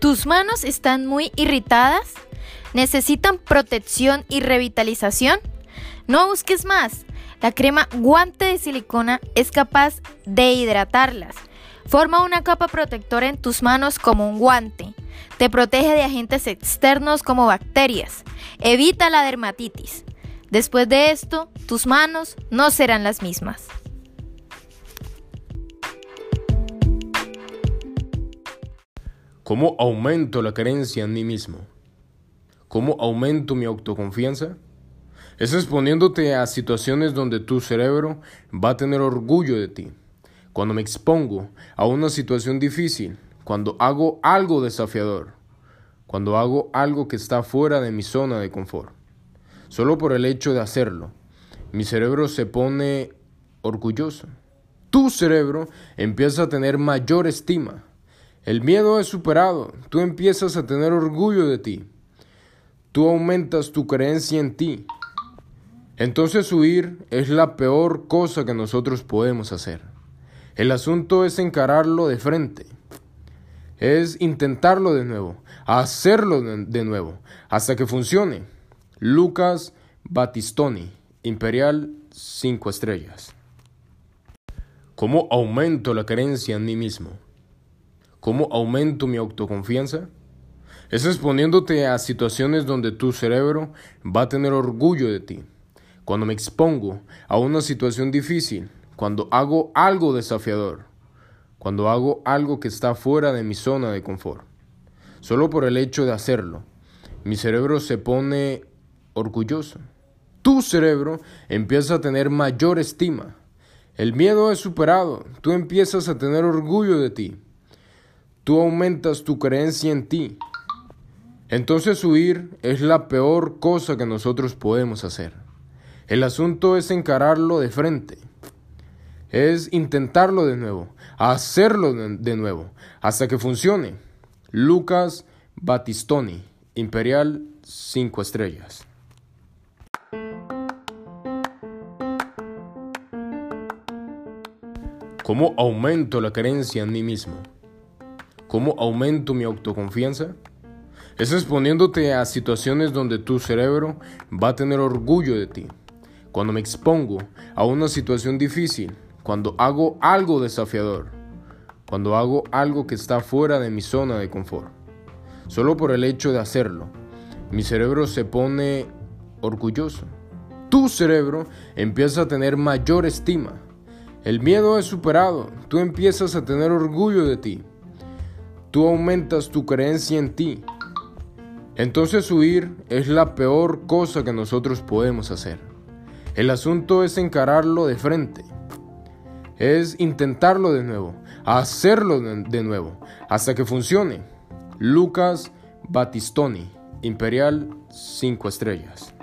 ¿Tus manos están muy irritadas? ¿Necesitan protección y revitalización? No busques más. La crema guante de silicona es capaz de hidratarlas. Forma una capa protectora en tus manos como un guante. Te protege de agentes externos como bacterias. Evita la dermatitis. Después de esto, tus manos no serán las mismas. ¿Cómo aumento la creencia en mí mismo? ¿Cómo aumento mi autoconfianza? Es exponiéndote a situaciones donde tu cerebro va a tener orgullo de ti. Cuando me expongo a una situación difícil, cuando hago algo desafiador, cuando hago algo que está fuera de mi zona de confort. Solo por el hecho de hacerlo, mi cerebro se pone orgulloso. Tu cerebro empieza a tener mayor estima el miedo es superado, tú empiezas a tener orgullo de ti, tú aumentas tu creencia en ti. Entonces huir es la peor cosa que nosotros podemos hacer. El asunto es encararlo de frente, es intentarlo de nuevo, hacerlo de nuevo, hasta que funcione. Lucas Battistoni, Imperial 5 estrellas. ¿Cómo aumento la creencia en mí mismo? ¿Cómo aumento mi autoconfianza? Es exponiéndote a situaciones donde tu cerebro va a tener orgullo de ti. Cuando me expongo a una situación difícil, cuando hago algo desafiador, cuando hago algo que está fuera de mi zona de confort. Solo por el hecho de hacerlo, mi cerebro se pone orgulloso. Tu cerebro empieza a tener mayor estima. El miedo es superado, tú empiezas a tener orgullo de ti tú aumentas tu creencia en ti. Entonces huir es la peor cosa que nosotros podemos hacer. El asunto es encararlo de frente. Es intentarlo de nuevo, hacerlo de nuevo, hasta que funcione. Lucas Battistoni, Imperial 5 estrellas. ¿Cómo aumento la creencia en mí mismo? ¿Cómo aumento mi autoconfianza? Es exponiéndote a situaciones donde tu cerebro va a tener orgullo de ti. Cuando me expongo a una situación difícil, cuando hago algo desafiador, cuando hago algo que está fuera de mi zona de confort. Solo por el hecho de hacerlo, mi cerebro se pone orgulloso. Tu cerebro empieza a tener mayor estima. El miedo es superado, tú empiezas a tener orgullo de ti tú aumentas tu creencia en ti. Entonces huir es la peor cosa que nosotros podemos hacer. El asunto es encararlo de frente. Es intentarlo de nuevo, hacerlo de nuevo, hasta que funcione. Lucas Battistoni, Imperial 5 estrellas.